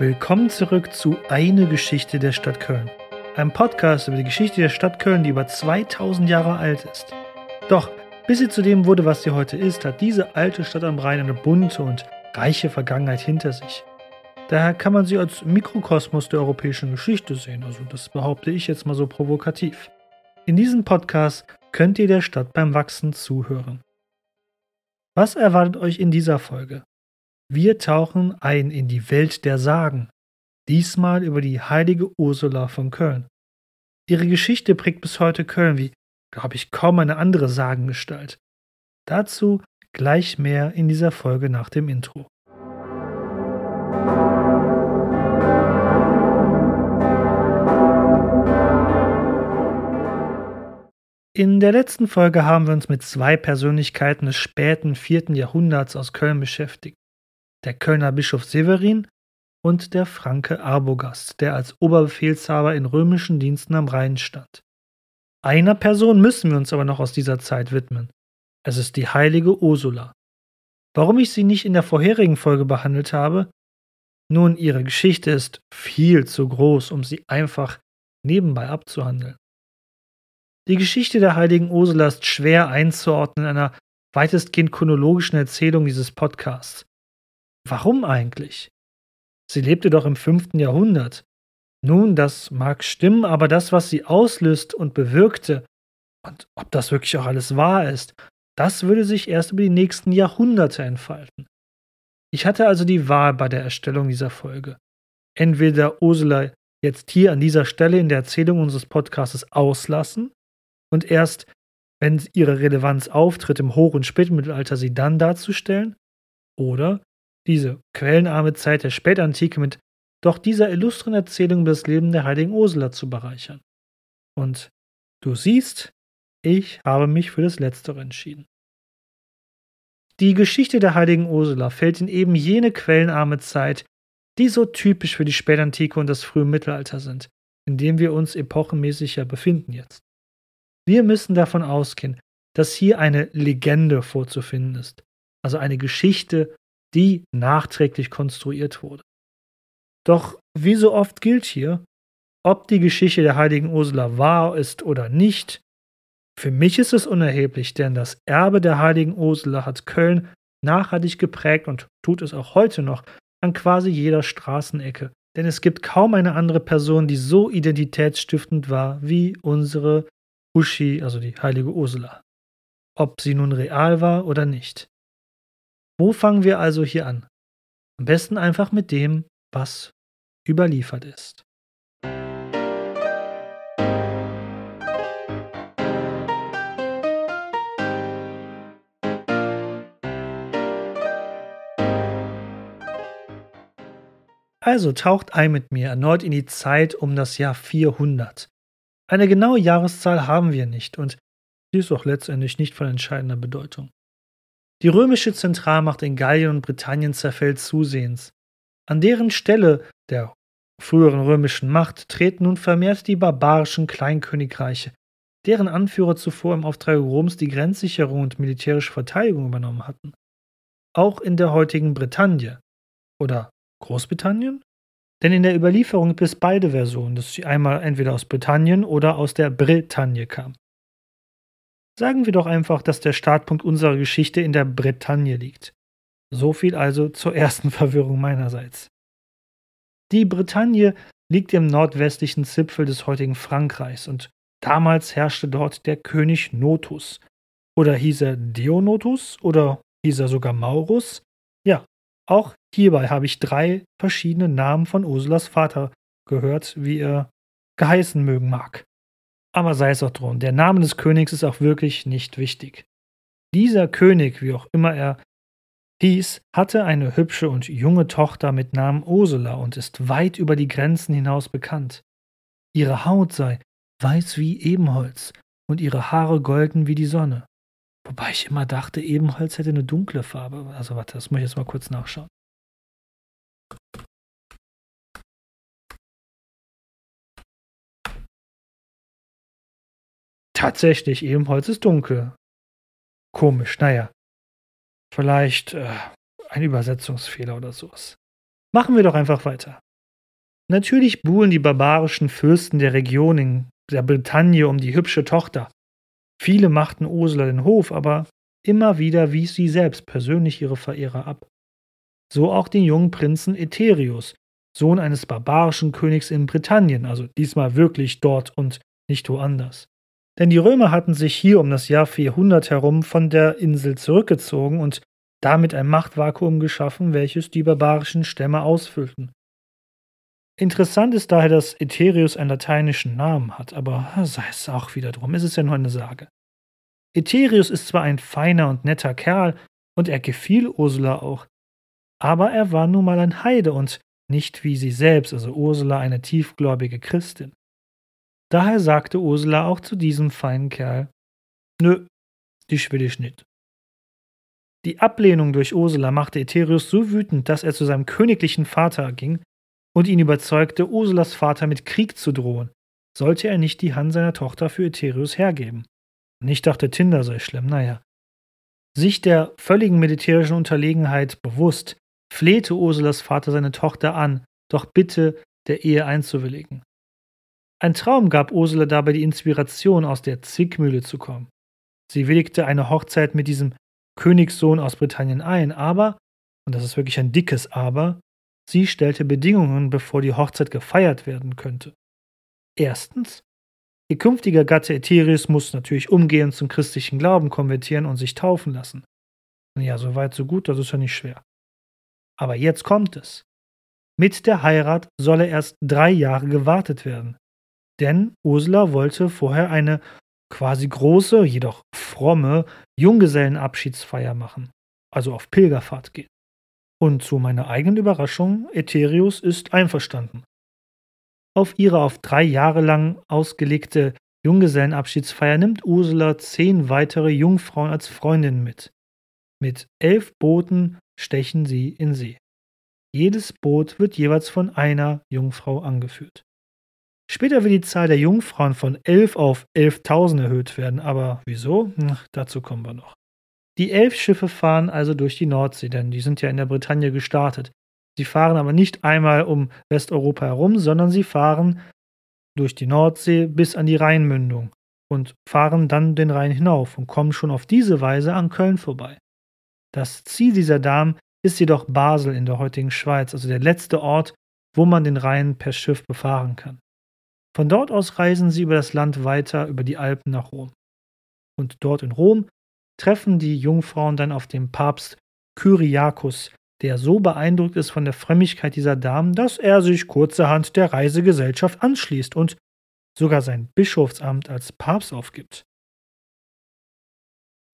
Willkommen zurück zu Eine Geschichte der Stadt Köln. Einem Podcast über die Geschichte der Stadt Köln, die über 2000 Jahre alt ist. Doch, bis sie zu dem wurde, was sie heute ist, hat diese alte Stadt am Rhein eine bunte und reiche Vergangenheit hinter sich. Daher kann man sie als Mikrokosmos der europäischen Geschichte sehen, also das behaupte ich jetzt mal so provokativ. In diesem Podcast könnt ihr der Stadt beim Wachsen zuhören. Was erwartet euch in dieser Folge? Wir tauchen ein in die Welt der Sagen, diesmal über die heilige Ursula von Köln. Ihre Geschichte prägt bis heute Köln wie, glaube ich, kaum eine andere Sagengestalt. Dazu gleich mehr in dieser Folge nach dem Intro. In der letzten Folge haben wir uns mit zwei Persönlichkeiten des späten vierten Jahrhunderts aus Köln beschäftigt. Der Kölner Bischof Severin und der Franke Arbogast, der als Oberbefehlshaber in römischen Diensten am Rhein stand. Einer Person müssen wir uns aber noch aus dieser Zeit widmen. Es ist die heilige Ursula. Warum ich sie nicht in der vorherigen Folge behandelt habe? Nun, ihre Geschichte ist viel zu groß, um sie einfach nebenbei abzuhandeln. Die Geschichte der heiligen Ursula ist schwer einzuordnen in einer weitestgehend chronologischen Erzählung dieses Podcasts. Warum eigentlich? Sie lebte doch im fünften Jahrhundert. Nun, das mag stimmen, aber das, was sie auslöst und bewirkte, und ob das wirklich auch alles wahr ist, das würde sich erst über die nächsten Jahrhunderte entfalten. Ich hatte also die Wahl bei der Erstellung dieser Folge. Entweder Ursula jetzt hier an dieser Stelle in der Erzählung unseres Podcasts auslassen und erst, wenn ihre Relevanz auftritt, im Hoch- und Spätmittelalter sie dann darzustellen, oder diese quellenarme Zeit der Spätantike mit doch dieser illustren Erzählung über das Leben der heiligen Ursula zu bereichern. Und du siehst, ich habe mich für das Letztere entschieden. Die Geschichte der heiligen Ursula fällt in eben jene quellenarme Zeit, die so typisch für die Spätantike und das frühe Mittelalter sind, in dem wir uns epochenmäßig ja befinden jetzt. Wir müssen davon ausgehen, dass hier eine Legende vorzufinden ist, also eine Geschichte, die nachträglich konstruiert wurde. Doch wie so oft gilt hier, ob die Geschichte der heiligen Ursula wahr ist oder nicht, für mich ist es unerheblich, denn das Erbe der heiligen Ursula hat Köln nachhaltig geprägt und tut es auch heute noch an quasi jeder Straßenecke. Denn es gibt kaum eine andere Person, die so identitätsstiftend war wie unsere Uschi, also die heilige Ursula. Ob sie nun real war oder nicht. Wo fangen wir also hier an? Am besten einfach mit dem, was überliefert ist. Also taucht ein mit mir erneut in die Zeit um das Jahr 400. Eine genaue Jahreszahl haben wir nicht und sie ist auch letztendlich nicht von entscheidender Bedeutung. Die römische Zentralmacht in Gallien und Britannien zerfällt zusehends. An deren Stelle der früheren römischen Macht treten nun vermehrt die barbarischen Kleinkönigreiche, deren Anführer zuvor im Auftrag Roms die Grenzsicherung und militärische Verteidigung übernommen hatten. Auch in der heutigen Bretagne oder Großbritannien denn in der Überlieferung gibt es beide Versionen, dass sie einmal entweder aus Britannien oder aus der Bretagne kam. Sagen wir doch einfach, dass der Startpunkt unserer Geschichte in der Bretagne liegt. So viel also zur ersten Verwirrung meinerseits. Die Bretagne liegt im nordwestlichen Zipfel des heutigen Frankreichs und damals herrschte dort der König Notus. Oder hieß er Deonotus oder hieß er sogar Maurus? Ja, auch hierbei habe ich drei verschiedene Namen von Ursulas Vater gehört, wie er geheißen mögen mag. Aber sei es auch drum, der Name des Königs ist auch wirklich nicht wichtig. Dieser König, wie auch immer er hieß, hatte eine hübsche und junge Tochter mit Namen Ursula und ist weit über die Grenzen hinaus bekannt. Ihre Haut sei weiß wie Ebenholz und ihre Haare golden wie die Sonne. Wobei ich immer dachte, Ebenholz hätte eine dunkle Farbe. Also warte, das muss ich jetzt mal kurz nachschauen. Tatsächlich, Ebenholz ist dunkel. Komisch, naja. Vielleicht äh, ein Übersetzungsfehler oder sowas. Machen wir doch einfach weiter. Natürlich buhlen die barbarischen Fürsten der Region in der Bretagne um die hübsche Tochter. Viele machten Ursula den Hof, aber immer wieder wies sie selbst persönlich ihre Verehrer ab. So auch den jungen Prinzen Eterius, Sohn eines barbarischen Königs in Britannien, also diesmal wirklich dort und nicht woanders. Denn die Römer hatten sich hier um das Jahr 400 herum von der Insel zurückgezogen und damit ein Machtvakuum geschaffen, welches die barbarischen Stämme ausfüllten. Interessant ist daher, dass Eterius einen lateinischen Namen hat, aber sei es auch wieder drum, es ist ja nur eine Sage. Eterius ist zwar ein feiner und netter Kerl und er gefiel Ursula auch, aber er war nun mal ein Heide und nicht wie sie selbst, also Ursula, eine tiefgläubige Christin. Daher sagte Ursula auch zu diesem feinen Kerl: Nö, dich will ich nicht. Die Ablehnung durch Ursula machte Eterius so wütend, dass er zu seinem königlichen Vater ging und ihn überzeugte, Ursulas Vater mit Krieg zu drohen, sollte er nicht die Hand seiner Tochter für Eterius hergeben. Nicht dachte Tinder sei schlimm, naja. Sich der völligen militärischen Unterlegenheit bewusst, flehte Ursulas Vater seine Tochter an, doch bitte der Ehe einzuwilligen. Ein Traum gab Ursula dabei die Inspiration, aus der Zwickmühle zu kommen. Sie willigte eine Hochzeit mit diesem Königssohn aus Britannien ein, aber, und das ist wirklich ein dickes Aber, sie stellte Bedingungen, bevor die Hochzeit gefeiert werden könnte. Erstens, ihr künftiger Gatte Eterius muss natürlich umgehend zum christlichen Glauben konvertieren und sich taufen lassen. Ja, so weit, so gut, das ist ja nicht schwer. Aber jetzt kommt es. Mit der Heirat solle erst drei Jahre gewartet werden. Denn Ursula wollte vorher eine quasi große, jedoch fromme Junggesellenabschiedsfeier machen, also auf Pilgerfahrt gehen. Und zu meiner eigenen Überraschung, Eterius ist einverstanden. Auf ihre auf drei Jahre lang ausgelegte Junggesellenabschiedsfeier nimmt Ursula zehn weitere Jungfrauen als Freundinnen mit. Mit elf Booten stechen sie in See. Jedes Boot wird jeweils von einer Jungfrau angeführt. Später wird die Zahl der Jungfrauen von 11 auf 11.000 erhöht werden, aber wieso? Ach, dazu kommen wir noch. Die elf Schiffe fahren also durch die Nordsee, denn die sind ja in der Bretagne gestartet. Sie fahren aber nicht einmal um Westeuropa herum, sondern sie fahren durch die Nordsee bis an die Rheinmündung und fahren dann den Rhein hinauf und kommen schon auf diese Weise an Köln vorbei. Das Ziel dieser Damen ist jedoch Basel in der heutigen Schweiz, also der letzte Ort, wo man den Rhein per Schiff befahren kann. Von dort aus reisen sie über das Land weiter über die Alpen nach Rom. Und dort in Rom treffen die Jungfrauen dann auf den Papst Kyriakos, der so beeindruckt ist von der Frömmigkeit dieser Damen, dass er sich kurzerhand der Reisegesellschaft anschließt und sogar sein Bischofsamt als Papst aufgibt.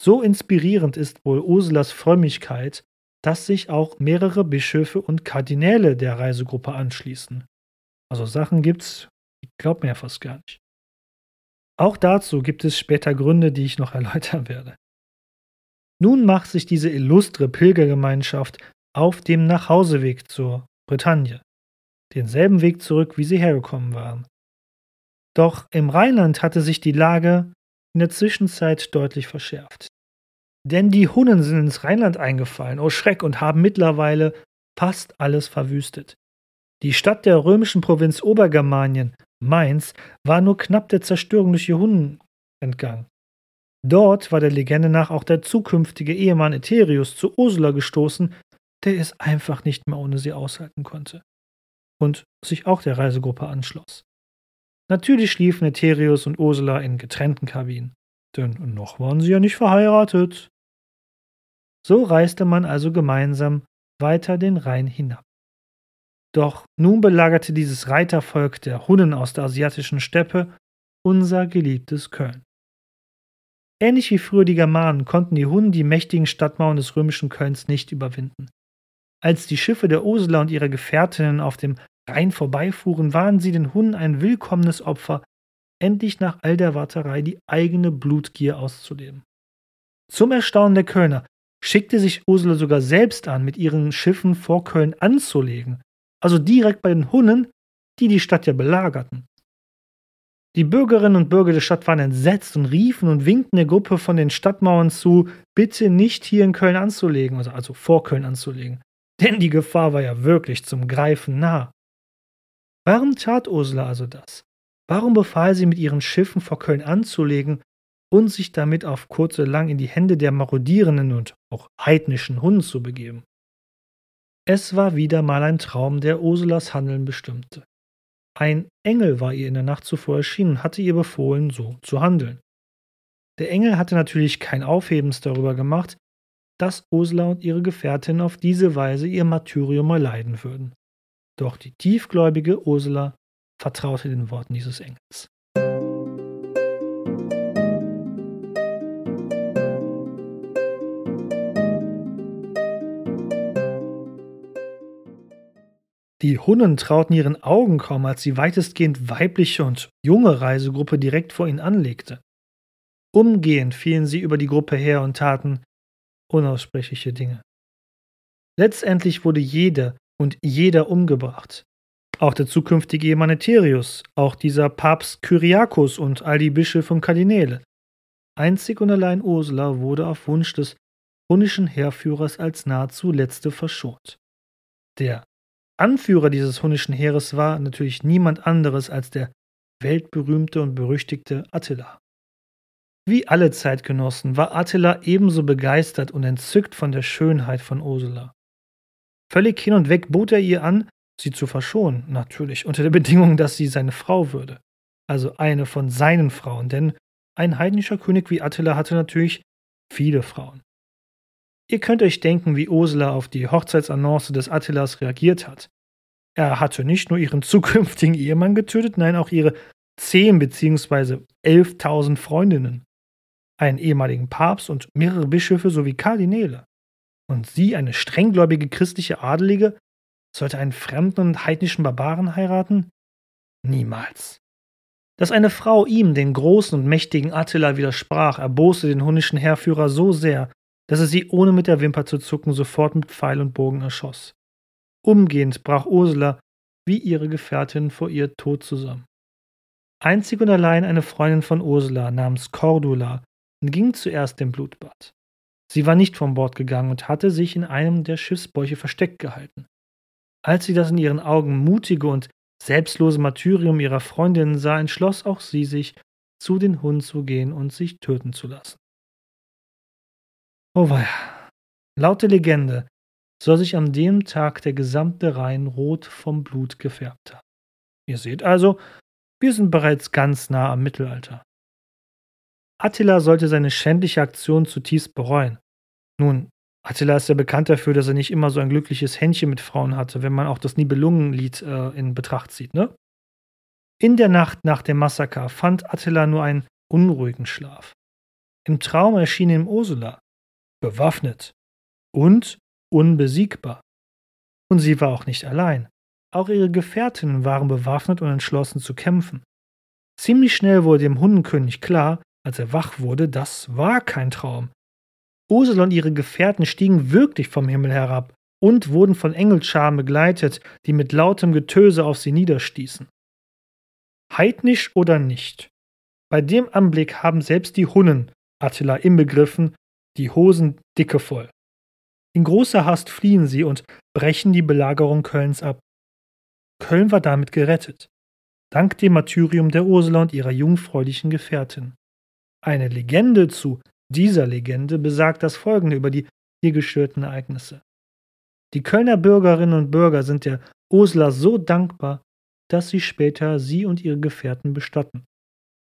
So inspirierend ist wohl Ursulas Frömmigkeit, dass sich auch mehrere Bischöfe und Kardinäle der Reisegruppe anschließen. Also Sachen gibt's, glaubt mir ja fast gar nicht. Auch dazu gibt es später Gründe, die ich noch erläutern werde. Nun macht sich diese illustre Pilgergemeinschaft auf dem Nachhauseweg zur Bretagne, denselben Weg zurück, wie sie hergekommen waren. Doch im Rheinland hatte sich die Lage in der Zwischenzeit deutlich verschärft. Denn die Hunnen sind ins Rheinland eingefallen, oh Schreck, und haben mittlerweile fast alles verwüstet. Die Stadt der römischen Provinz Obergermanien, Mainz, war nur knapp der Zerstörung durch die Hunnen entgangen. Dort war der Legende nach auch der zukünftige Ehemann Eterius zu Ursula gestoßen, der es einfach nicht mehr ohne sie aushalten konnte. Und sich auch der Reisegruppe anschloss. Natürlich schliefen Eterius und Ursula in getrennten Kabinen, denn noch waren sie ja nicht verheiratet. So reiste man also gemeinsam weiter den Rhein hinab. Doch nun belagerte dieses Reitervolk der Hunnen aus der asiatischen Steppe unser geliebtes Köln. Ähnlich wie früher die Germanen konnten die Hunnen die mächtigen Stadtmauern des römischen Kölns nicht überwinden. Als die Schiffe der Ursula und ihrer Gefährtinnen auf dem Rhein vorbeifuhren, waren sie den Hunden ein willkommenes Opfer, endlich nach all der Warterei die eigene Blutgier auszuleben. Zum Erstaunen der Kölner schickte sich Ursula sogar selbst an, mit ihren Schiffen vor Köln anzulegen, also direkt bei den Hunnen, die die Stadt ja belagerten. Die Bürgerinnen und Bürger der Stadt waren entsetzt und riefen und winkten der Gruppe von den Stadtmauern zu, bitte nicht hier in Köln anzulegen, also, also vor Köln anzulegen. Denn die Gefahr war ja wirklich zum Greifen nah. Warum tat Ursula also das? Warum befahl sie, mit ihren Schiffen vor Köln anzulegen und sich damit auf kurz oder lang in die Hände der marodierenden und auch heidnischen Hunden zu begeben? Es war wieder mal ein Traum, der Ursulas Handeln bestimmte. Ein Engel war ihr in der Nacht zuvor erschienen und hatte ihr befohlen, so zu handeln. Der Engel hatte natürlich kein Aufhebens darüber gemacht, dass Ursula und ihre Gefährtin auf diese Weise ihr Martyrium erleiden würden. Doch die tiefgläubige Ursula vertraute den Worten dieses Engels. Die Hunnen trauten ihren Augen kaum, als die weitestgehend weibliche und junge Reisegruppe direkt vor ihnen anlegte. Umgehend fielen sie über die Gruppe her und taten unaussprechliche Dinge. Letztendlich wurde jede und jeder umgebracht. Auch der zukünftige Ehemann auch dieser Papst Kyriakos und all die Bischöfe und Kardinäle. Einzig und allein Ursula wurde auf Wunsch des hunnischen Heerführers als nahezu letzte verschont. Der Anführer dieses hunnischen Heeres war natürlich niemand anderes als der weltberühmte und berüchtigte Attila. Wie alle Zeitgenossen war Attila ebenso begeistert und entzückt von der Schönheit von Ursula. Völlig hin und weg bot er ihr an, sie zu verschonen, natürlich unter der Bedingung, dass sie seine Frau würde. Also eine von seinen Frauen, denn ein heidnischer König wie Attila hatte natürlich viele Frauen. Ihr könnt euch denken, wie Ursula auf die Hochzeitsannonce des Attilas reagiert hat. Er hatte nicht nur ihren zukünftigen Ehemann getötet, nein, auch ihre zehn bzw. elftausend Freundinnen, einen ehemaligen Papst und mehrere Bischöfe sowie Kardinäle. Und sie, eine strenggläubige christliche Adelige, sollte einen fremden und heidnischen Barbaren heiraten? Niemals. Dass eine Frau ihm, den großen und mächtigen Attila, widersprach, erboste den hunnischen Heerführer so sehr, dass er sie ohne mit der Wimper zu zucken sofort mit Pfeil und Bogen erschoss. Umgehend brach Ursula wie ihre Gefährtin vor ihr tot zusammen. Einzig und allein eine Freundin von Ursula namens Cordula entging zuerst dem Blutbad. Sie war nicht von Bord gegangen und hatte sich in einem der Schiffsbäuche versteckt gehalten. Als sie das in ihren Augen mutige und selbstlose Martyrium ihrer Freundin sah, entschloss auch sie sich, zu den Hunden zu gehen und sich töten zu lassen. Oh weia. Laut der Legende soll sich an dem Tag der gesamte Rhein rot vom Blut gefärbt haben. Ihr seht also, wir sind bereits ganz nah am Mittelalter. Attila sollte seine schändliche Aktion zutiefst bereuen. Nun, Attila ist ja bekannt dafür, dass er nicht immer so ein glückliches Händchen mit Frauen hatte, wenn man auch das Nibelungenlied äh, in Betracht zieht, ne? In der Nacht nach dem Massaker fand Attila nur einen unruhigen Schlaf. Im Traum erschien ihm Ursula, bewaffnet und unbesiegbar. Und sie war auch nicht allein. Auch ihre Gefährtinnen waren bewaffnet und entschlossen zu kämpfen. Ziemlich schnell wurde dem Hundenkönig klar, als er wach wurde, das war kein Traum. Ursula und ihre Gefährten stiegen wirklich vom Himmel herab und wurden von Engelscharen begleitet, die mit lautem Getöse auf sie niederstießen. Heidnisch oder nicht? Bei dem Anblick haben selbst die Hunnen, Attila inbegriffen, die Hosen dicke voll. In großer Hast fliehen sie und brechen die Belagerung Kölns ab. Köln war damit gerettet, dank dem Martyrium der Ursula und ihrer jungfräulichen Gefährtin. Eine Legende zu dieser Legende besagt das folgende über die hier gestörten Ereignisse. Die Kölner Bürgerinnen und Bürger sind der Ursula so dankbar, dass sie später sie und ihre Gefährten bestatten.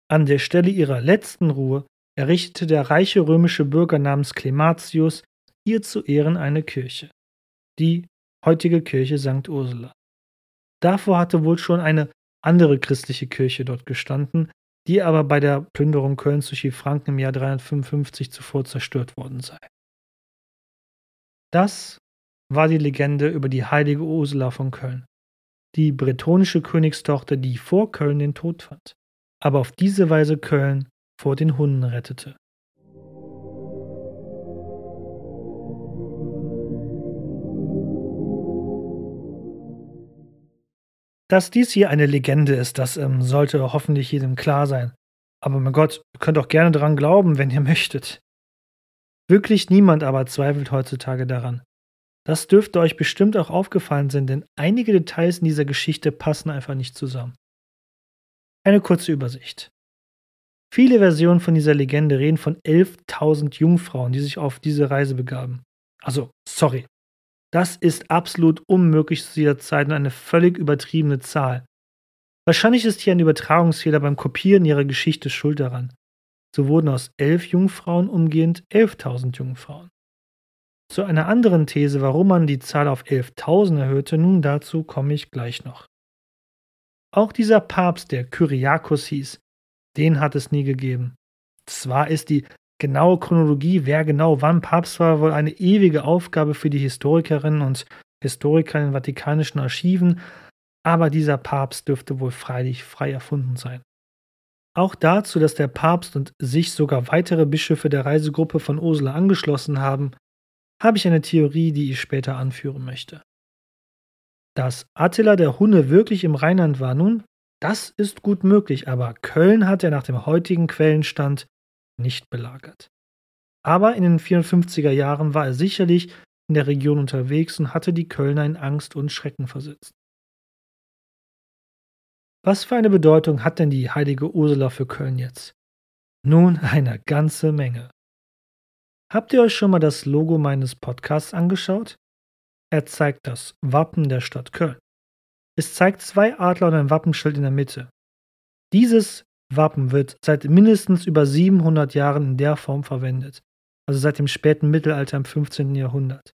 An der Stelle ihrer letzten Ruhe errichtete der reiche römische Bürger namens Clematius ihr zu Ehren eine Kirche, die heutige Kirche St. Ursula. Davor hatte wohl schon eine andere christliche Kirche dort gestanden, die aber bei der Plünderung Kölns durch die Franken im Jahr 355 zuvor zerstört worden sei. Das war die Legende über die heilige Ursula von Köln, die bretonische Königstochter, die vor Köln den Tod fand, aber auf diese Weise Köln vor den Hunden rettete. Dass dies hier eine Legende ist, das ähm, sollte hoffentlich jedem klar sein. Aber mein Gott, ihr könnt auch gerne daran glauben, wenn ihr möchtet. Wirklich niemand aber zweifelt heutzutage daran, Das dürfte euch bestimmt auch aufgefallen sein, denn einige Details in dieser Geschichte passen einfach nicht zusammen. Eine kurze Übersicht. Viele Versionen von dieser Legende reden von 11.000 Jungfrauen, die sich auf diese Reise begaben. Also, sorry. Das ist absolut unmöglich zu dieser Zeit und eine völlig übertriebene Zahl. Wahrscheinlich ist hier ein Übertragungsfehler beim Kopieren ihrer Geschichte schuld daran. So wurden aus elf Jungfrauen umgehend 11.000 Jungfrauen. Zu einer anderen These, warum man die Zahl auf 11.000 erhöhte, nun dazu komme ich gleich noch. Auch dieser Papst, der Kyriakos hieß, den hat es nie gegeben. Zwar ist die genaue Chronologie, wer genau wann Papst war, wohl eine ewige Aufgabe für die Historikerinnen und Historiker in den vatikanischen Archiven, aber dieser Papst dürfte wohl freilich frei erfunden sein. Auch dazu, dass der Papst und sich sogar weitere Bischöfe der Reisegruppe von Ursula angeschlossen haben, habe ich eine Theorie, die ich später anführen möchte. Dass Attila der Hunne wirklich im Rheinland war, nun, das ist gut möglich, aber Köln hat er nach dem heutigen Quellenstand nicht belagert. Aber in den 54er Jahren war er sicherlich in der Region unterwegs und hatte die Kölner in Angst und Schrecken versetzt. Was für eine Bedeutung hat denn die heilige Ursula für Köln jetzt? Nun, eine ganze Menge. Habt ihr euch schon mal das Logo meines Podcasts angeschaut? Er zeigt das Wappen der Stadt Köln. Es zeigt zwei Adler und ein Wappenschild in der Mitte. Dieses Wappen wird seit mindestens über 700 Jahren in der Form verwendet, also seit dem späten Mittelalter im 15. Jahrhundert.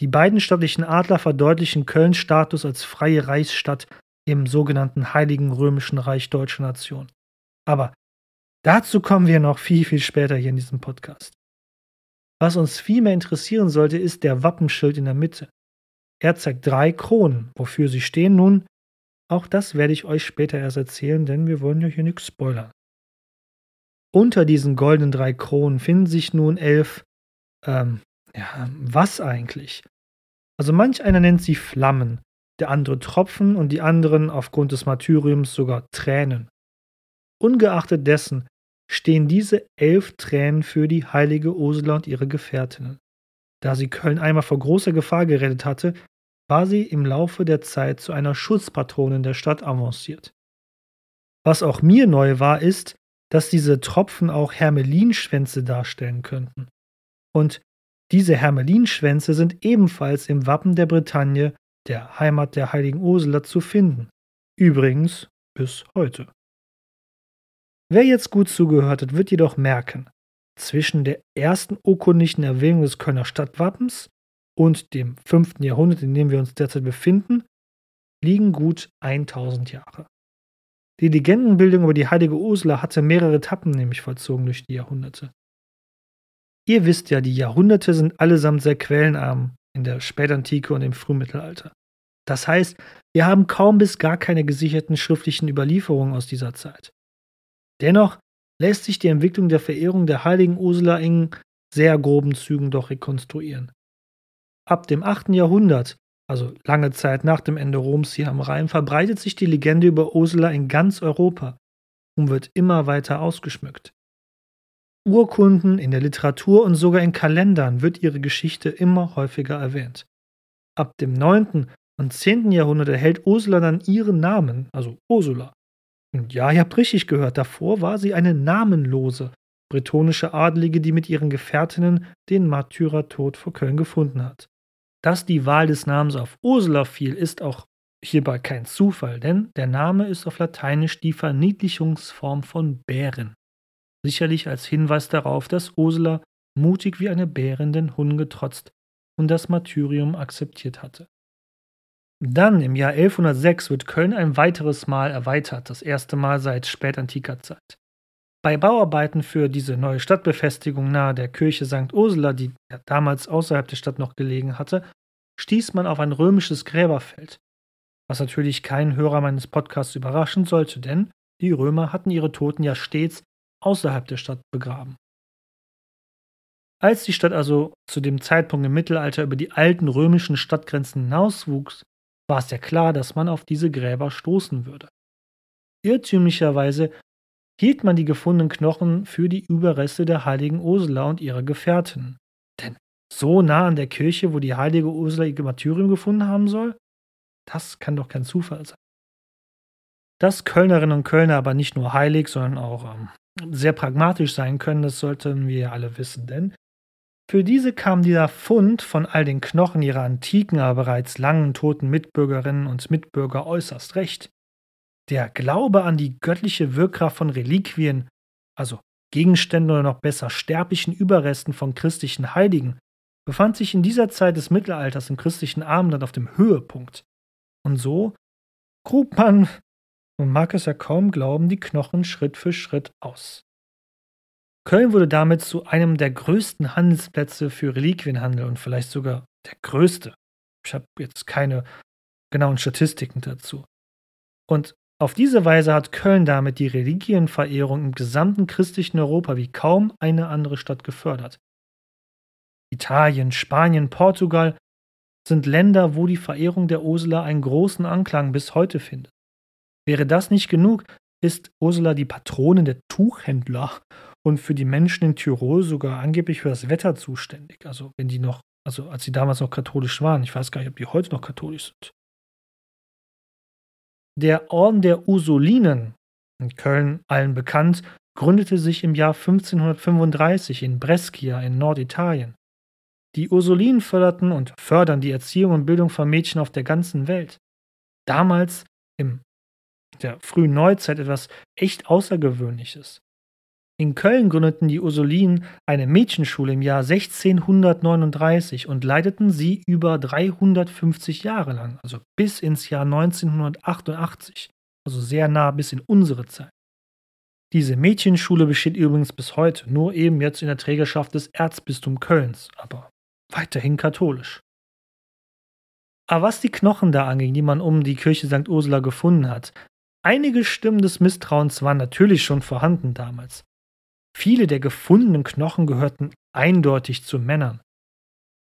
Die beiden stattlichen Adler verdeutlichen Kölns Status als freie Reichsstadt im sogenannten Heiligen Römischen Reich Deutscher Nation. Aber dazu kommen wir noch viel, viel später hier in diesem Podcast. Was uns vielmehr interessieren sollte, ist der Wappenschild in der Mitte. Er zeigt drei Kronen. Wofür sie stehen nun, auch das werde ich euch später erst erzählen, denn wir wollen ja hier nichts spoilern. Unter diesen goldenen drei Kronen finden sich nun elf, ähm, ja, was eigentlich? Also manch einer nennt sie Flammen, der andere Tropfen und die anderen aufgrund des Martyriums sogar Tränen. Ungeachtet dessen stehen diese elf Tränen für die heilige Ursula und ihre Gefährtinnen. Da sie Köln einmal vor großer Gefahr gerettet hatte, war sie im Laufe der Zeit zu einer Schutzpatronin der Stadt avanciert. Was auch mir neu war, ist, dass diese Tropfen auch Hermelinschwänze darstellen könnten. Und diese Hermelinschwänze sind ebenfalls im Wappen der Bretagne, der Heimat der heiligen Ursula, zu finden. Übrigens bis heute. Wer jetzt gut zugehört hat, wird jedoch merken, zwischen der ersten urkundlichen Erwähnung des Kölner Stadtwappens und dem 5. Jahrhundert, in dem wir uns derzeit befinden, liegen gut 1000 Jahre. Die Legendenbildung über die heilige Ursula hatte mehrere Etappen nämlich vollzogen durch die Jahrhunderte. Ihr wisst ja, die Jahrhunderte sind allesamt sehr quellenarm in der Spätantike und im Frühmittelalter. Das heißt, wir haben kaum bis gar keine gesicherten schriftlichen Überlieferungen aus dieser Zeit. Dennoch lässt sich die Entwicklung der Verehrung der heiligen Ursula in sehr groben Zügen doch rekonstruieren. Ab dem 8. Jahrhundert, also lange Zeit nach dem Ende Roms hier am Rhein, verbreitet sich die Legende über Ursula in ganz Europa und wird immer weiter ausgeschmückt. Urkunden, in der Literatur und sogar in Kalendern wird ihre Geschichte immer häufiger erwähnt. Ab dem 9. und 10. Jahrhundert erhält Ursula dann ihren Namen, also Ursula. Ja, ihr habt richtig gehört, davor war sie eine namenlose bretonische Adlige, die mit ihren Gefährtinnen den Märtyrertod vor Köln gefunden hat. Dass die Wahl des Namens auf Ursula fiel, ist auch hierbei kein Zufall, denn der Name ist auf Lateinisch die Verniedlichungsform von Bären. Sicherlich als Hinweis darauf, dass Ursula mutig wie eine Bärin den Hunden getrotzt und das Martyrium akzeptiert hatte. Dann im Jahr 1106 wird Köln ein weiteres Mal erweitert, das erste Mal seit spätantiker Zeit. Bei Bauarbeiten für diese neue Stadtbefestigung nahe der Kirche St. Ursula, die damals außerhalb der Stadt noch gelegen hatte, stieß man auf ein römisches Gräberfeld. Was natürlich keinen Hörer meines Podcasts überraschen sollte, denn die Römer hatten ihre Toten ja stets außerhalb der Stadt begraben. Als die Stadt also zu dem Zeitpunkt im Mittelalter über die alten römischen Stadtgrenzen hinauswuchs, war es ja klar, dass man auf diese Gräber stoßen würde. Irrtümlicherweise hielt man die gefundenen Knochen für die Überreste der heiligen Ursula und ihrer Gefährten. Denn So nah an der Kirche, wo die heilige Ursula ihr Martyrium gefunden haben soll? Das kann doch kein Zufall sein. Dass Kölnerinnen und Kölner aber nicht nur heilig, sondern auch ähm, sehr pragmatisch sein können, das sollten wir alle wissen, denn für diese kam dieser Fund von all den Knochen ihrer antiken, aber bereits langen toten Mitbürgerinnen und Mitbürger äußerst recht. Der Glaube an die göttliche Wirkkraft von Reliquien, also Gegenständen oder noch besser sterblichen Überresten von christlichen Heiligen, befand sich in dieser Zeit des Mittelalters im christlichen Abendland auf dem Höhepunkt. Und so grub man, man mag es ja kaum glauben, die Knochen Schritt für Schritt aus. Köln wurde damit zu einem der größten Handelsplätze für Reliquienhandel und vielleicht sogar der größte. Ich habe jetzt keine genauen Statistiken dazu. Und auf diese Weise hat Köln damit die Reliquienverehrung im gesamten christlichen Europa wie kaum eine andere Stadt gefördert. Italien, Spanien, Portugal sind Länder, wo die Verehrung der Ursula einen großen Anklang bis heute findet. Wäre das nicht genug, ist Ursula die Patronin der Tuchhändler und für die Menschen in Tirol sogar angeblich für das Wetter zuständig. Also wenn die noch, also als sie damals noch katholisch waren, ich weiß gar nicht, ob die heute noch katholisch sind. Der Orden der Ursulinen, in Köln allen bekannt, gründete sich im Jahr 1535 in Brescia in Norditalien. Die Ursulinen förderten und fördern die Erziehung und Bildung von Mädchen auf der ganzen Welt. Damals, in der frühen Neuzeit, etwas echt Außergewöhnliches. In Köln gründeten die Ursulinen eine Mädchenschule im Jahr 1639 und leiteten sie über 350 Jahre lang, also bis ins Jahr 1988, also sehr nah bis in unsere Zeit. Diese Mädchenschule besteht übrigens bis heute, nur eben jetzt in der Trägerschaft des Erzbistums Kölns, aber weiterhin katholisch. Aber was die Knochen da anging, die man um die Kirche St. Ursula gefunden hat, einige Stimmen des Misstrauens waren natürlich schon vorhanden damals. Viele der gefundenen Knochen gehörten eindeutig zu Männern.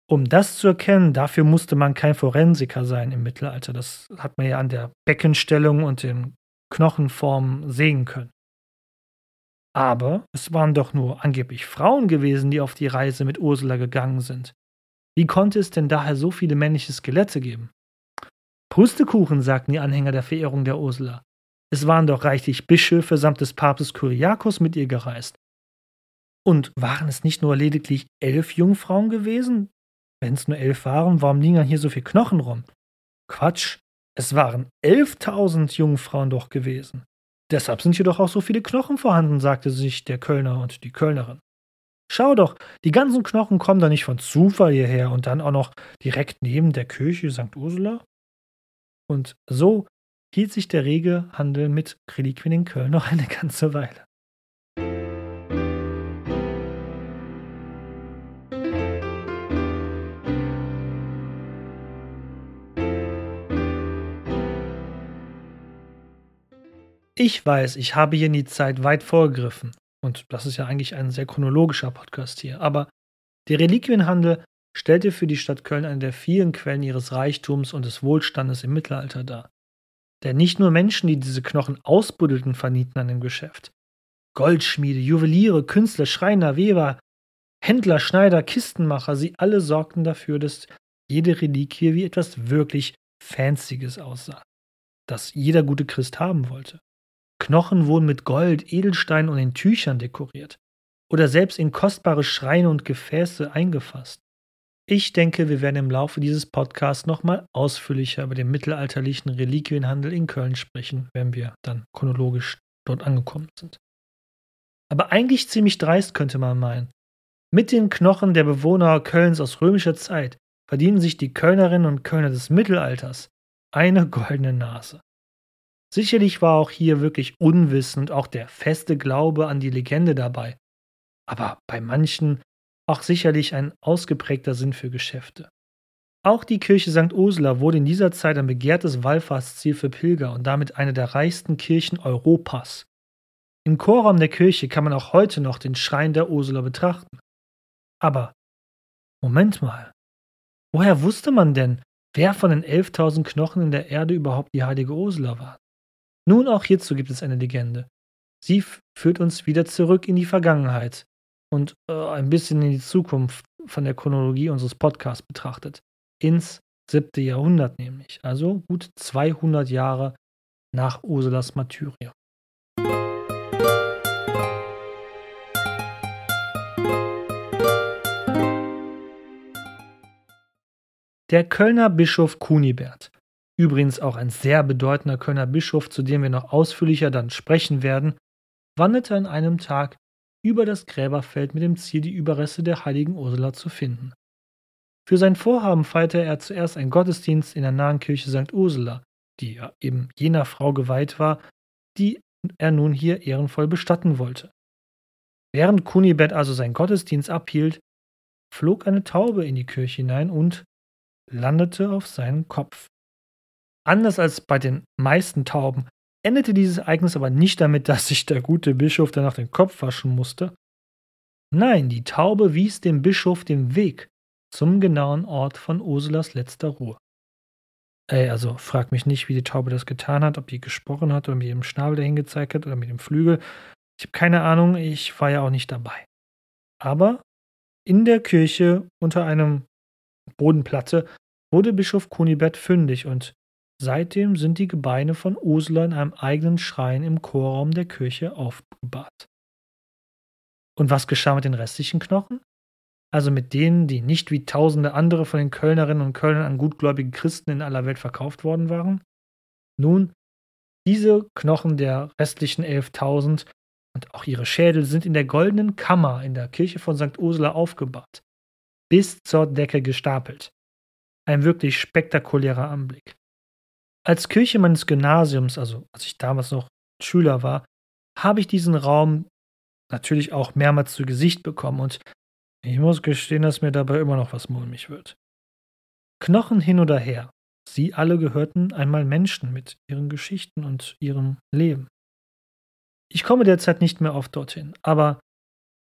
Um das zu erkennen, dafür musste man kein Forensiker sein im Mittelalter. Das hat man ja an der Beckenstellung und den Knochenformen sehen können. Aber es waren doch nur angeblich Frauen gewesen, die auf die Reise mit Ursula gegangen sind. Wie konnte es denn daher so viele männliche Skelette geben? Prustekuchen, sagten die Anhänger der Verehrung der Ursula. Es waren doch reichlich Bischöfe samt des Papstes Kyriakos mit ihr gereist. Und waren es nicht nur lediglich elf Jungfrauen gewesen? Wenn es nur elf waren, warum liegen dann hier so viele Knochen rum? Quatsch, es waren elftausend Jungfrauen doch gewesen. Deshalb sind hier doch auch so viele Knochen vorhanden, sagte sich der Kölner und die Kölnerin. Schau doch, die ganzen Knochen kommen da nicht von Zufall hierher und dann auch noch direkt neben der Kirche St. Ursula? Und so hielt sich der rege Handel mit Reliquien in Köln noch eine ganze Weile. Ich weiß, ich habe hier in die Zeit weit vorgegriffen. Und das ist ja eigentlich ein sehr chronologischer Podcast hier. Aber der Reliquienhandel stellte für die Stadt Köln eine der vielen Quellen ihres Reichtums und des Wohlstandes im Mittelalter dar. Denn nicht nur Menschen, die diese Knochen ausbuddelten, vernieten an dem Geschäft. Goldschmiede, Juweliere, Künstler, Schreiner, Weber, Händler, Schneider, Kistenmacher, sie alle sorgten dafür, dass jede Reliquie wie etwas wirklich Fancyes aussah, das jeder gute Christ haben wollte. Knochen wurden mit Gold, Edelsteinen und in Tüchern dekoriert oder selbst in kostbare Schreine und Gefäße eingefasst. Ich denke, wir werden im Laufe dieses Podcasts nochmal ausführlicher über den mittelalterlichen Reliquienhandel in Köln sprechen, wenn wir dann chronologisch dort angekommen sind. Aber eigentlich ziemlich dreist könnte man meinen. Mit den Knochen der Bewohner Kölns aus römischer Zeit verdienen sich die Kölnerinnen und Kölner des Mittelalters eine goldene Nase. Sicherlich war auch hier wirklich unwissend auch der feste Glaube an die Legende dabei, aber bei manchen auch sicherlich ein ausgeprägter Sinn für Geschäfte. Auch die Kirche St. Ursula wurde in dieser Zeit ein begehrtes Wallfahrtsziel für Pilger und damit eine der reichsten Kirchen Europas. Im Chorraum der Kirche kann man auch heute noch den Schrein der Ursula betrachten. Aber, Moment mal, woher wusste man denn, wer von den 11.000 Knochen in der Erde überhaupt die heilige Ursula war? Nun, auch hierzu gibt es eine Legende. Sie führt uns wieder zurück in die Vergangenheit und äh, ein bisschen in die Zukunft, von der Chronologie unseres Podcasts betrachtet. Ins siebte Jahrhundert nämlich, also gut 200 Jahre nach Ursulas Martyrium. Der Kölner Bischof Kunibert, übrigens auch ein sehr bedeutender Kölner Bischof, zu dem wir noch ausführlicher dann sprechen werden, wanderte an einem Tag über das Gräberfeld mit dem Ziel, die Überreste der heiligen Ursula zu finden. Für sein Vorhaben feierte er zuerst einen Gottesdienst in der nahen Kirche St. Ursula, die ja eben jener Frau geweiht war, die er nun hier ehrenvoll bestatten wollte. Während Kunibert also seinen Gottesdienst abhielt, flog eine Taube in die Kirche hinein und landete auf seinen Kopf. Anders als bei den meisten Tauben endete dieses Ereignis aber nicht damit, dass sich der gute Bischof danach den Kopf waschen musste. Nein, die Taube wies dem Bischof den Weg zum genauen Ort von Ursulas letzter Ruhe. Ey, also frag mich nicht, wie die Taube das getan hat, ob die gesprochen hat oder mit ihrem Schnabel dahin gezeigt hat oder mit dem Flügel. Ich habe keine Ahnung, ich war ja auch nicht dabei. Aber in der Kirche unter einem Bodenplatte wurde Bischof Kunibert fündig und seitdem sind die Gebeine von Ursula in einem eigenen Schrein im Chorraum der Kirche aufgebahrt. Und was geschah mit den restlichen Knochen? Also mit denen, die nicht wie tausende andere von den Kölnerinnen und Kölnern an gutgläubigen Christen in aller Welt verkauft worden waren? Nun, diese Knochen der restlichen 11.000 und auch ihre Schädel sind in der goldenen Kammer in der Kirche von St. Ursula aufgebahrt bis zur Decke gestapelt. Ein wirklich spektakulärer Anblick. Als Kirche meines Gymnasiums, also als ich damals noch Schüler war, habe ich diesen Raum natürlich auch mehrmals zu Gesicht bekommen und ich muss gestehen, dass mir dabei immer noch was mulmig wird. Knochen hin oder her, sie alle gehörten einmal Menschen mit ihren Geschichten und ihrem Leben. Ich komme derzeit nicht mehr oft dorthin, aber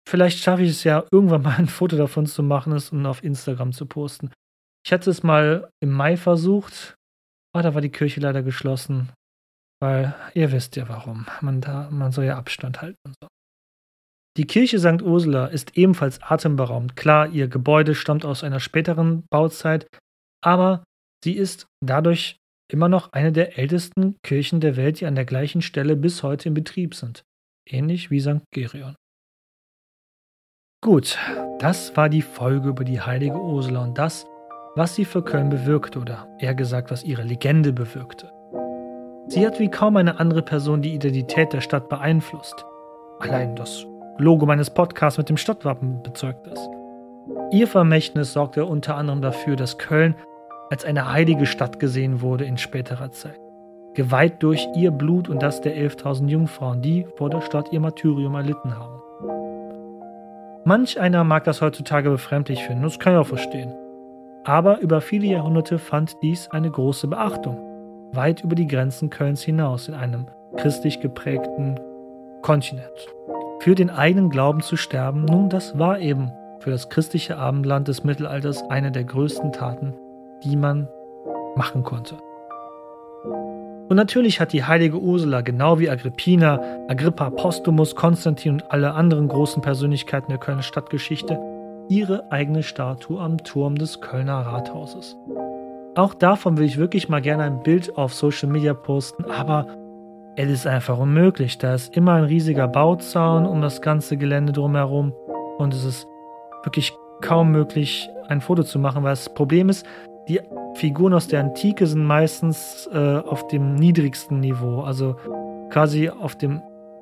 Vielleicht schaffe ich es ja, irgendwann mal ein Foto davon zu machen und auf Instagram zu posten. Ich hatte es mal im Mai versucht, aber da war die Kirche leider geschlossen. Weil ihr wisst ja warum. Man, da, man soll ja Abstand halten und so. Die Kirche St. Ursula ist ebenfalls atemberaubend. Klar, ihr Gebäude stammt aus einer späteren Bauzeit, aber sie ist dadurch immer noch eine der ältesten Kirchen der Welt, die an der gleichen Stelle bis heute in Betrieb sind. Ähnlich wie St. Gerion. Gut, das war die Folge über die heilige Ursula und das, was sie für Köln bewirkte oder eher gesagt, was ihre Legende bewirkte. Sie hat wie kaum eine andere Person die Identität der Stadt beeinflusst. Allein das Logo meines Podcasts mit dem Stadtwappen bezeugt das. Ihr Vermächtnis sorgte unter anderem dafür, dass Köln als eine heilige Stadt gesehen wurde in späterer Zeit. Geweiht durch ihr Blut und das der 11.000 Jungfrauen, die vor der Stadt ihr Martyrium erlitten haben. Manch einer mag das heutzutage befremdlich finden, das kann ich auch verstehen. Aber über viele Jahrhunderte fand dies eine große Beachtung, weit über die Grenzen Kölns hinaus in einem christlich geprägten Kontinent. Für den eigenen Glauben zu sterben, nun, das war eben für das christliche Abendland des Mittelalters eine der größten Taten, die man machen konnte. Und natürlich hat die heilige Ursula, genau wie Agrippina, Agrippa, Postumus, Konstantin und alle anderen großen Persönlichkeiten der Kölner Stadtgeschichte, ihre eigene Statue am Turm des Kölner Rathauses. Auch davon will ich wirklich mal gerne ein Bild auf Social Media posten, aber es ist einfach unmöglich. Da ist immer ein riesiger Bauzaun um das ganze Gelände drumherum und es ist wirklich kaum möglich, ein Foto zu machen, weil das Problem ist, die Figuren aus der Antike sind meistens äh, auf dem niedrigsten Niveau, also quasi auf dem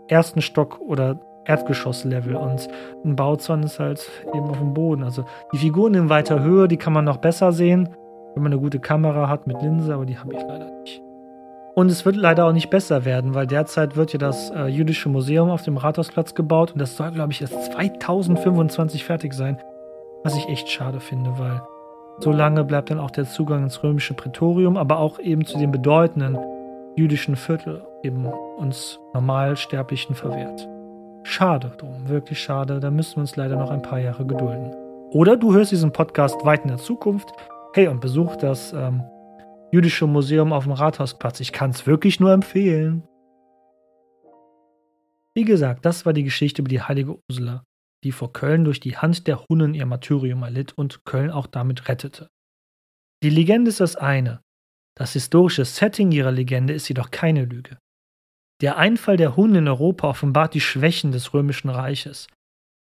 ersten Stock oder Erdgeschosslevel und ein Bauzaun ist halt eben auf dem Boden. Also die Figuren in weiter Höhe, die kann man noch besser sehen, wenn man eine gute Kamera hat mit Linse, aber die habe ich leider nicht. Und es wird leider auch nicht besser werden, weil derzeit wird ja das äh, Jüdische Museum auf dem Rathausplatz gebaut und das soll, glaube ich, erst 2025 fertig sein. Was ich echt schade finde, weil so lange bleibt dann auch der Zugang ins römische Prätorium, aber auch eben zu den bedeutenden jüdischen Viertel eben uns Normalsterblichen verwehrt. Schade drum, wirklich schade, da müssen wir uns leider noch ein paar Jahre gedulden. Oder du hörst diesen Podcast weit in der Zukunft, hey, und besuch das ähm, Jüdische Museum auf dem Rathausplatz. Ich kann es wirklich nur empfehlen. Wie gesagt, das war die Geschichte über die heilige Ursula. die vor Köln durch die Hand der Hunnen ihr Martyrium erlitt und Köln auch damit rettete. Die Legende ist das eine, das historische Setting ihrer Legende ist jedoch keine Lüge. Der Einfall der Hunnen in Europa offenbart die Schwächen des römischen Reiches.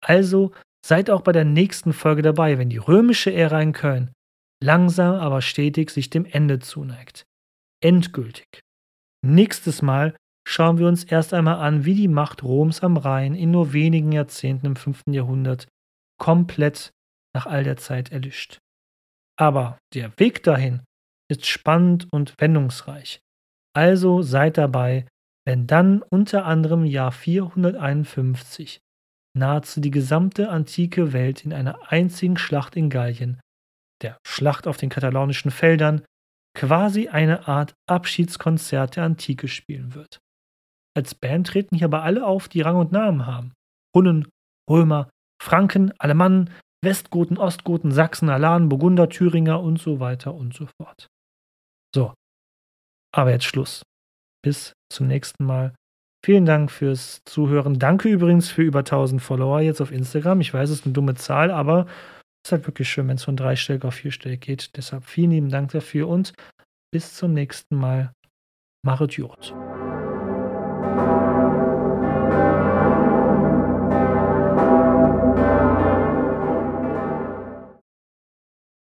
Also seid auch bei der nächsten Folge dabei, wenn die römische Ära in Köln langsam aber stetig sich dem Ende zuneigt. Endgültig. Nächstes Mal schauen wir uns erst einmal an, wie die Macht Roms am Rhein in nur wenigen Jahrzehnten im 5. Jahrhundert komplett nach all der Zeit erlischt. Aber der Weg dahin ist spannend und wendungsreich. Also seid dabei, wenn dann unter anderem Jahr 451 nahezu die gesamte antike Welt in einer einzigen Schlacht in Gallien, der Schlacht auf den katalonischen Feldern, quasi eine Art Abschiedskonzert der Antike spielen wird. Als Band treten hier aber alle auf, die Rang und Namen haben. Hunnen, Römer, Franken, Alemannen, Westgoten, Ostgoten, Sachsen, Alanen, Burgunder, Thüringer und so weiter und so fort. So, aber jetzt Schluss. Bis zum nächsten Mal. Vielen Dank fürs Zuhören. Danke übrigens für über 1000 Follower jetzt auf Instagram. Ich weiß, es ist eine dumme Zahl, aber es ist halt wirklich schön, wenn es von dreistellig auf vierstellig geht. Deshalb vielen lieben Dank dafür und bis zum nächsten Mal. Machet Jod.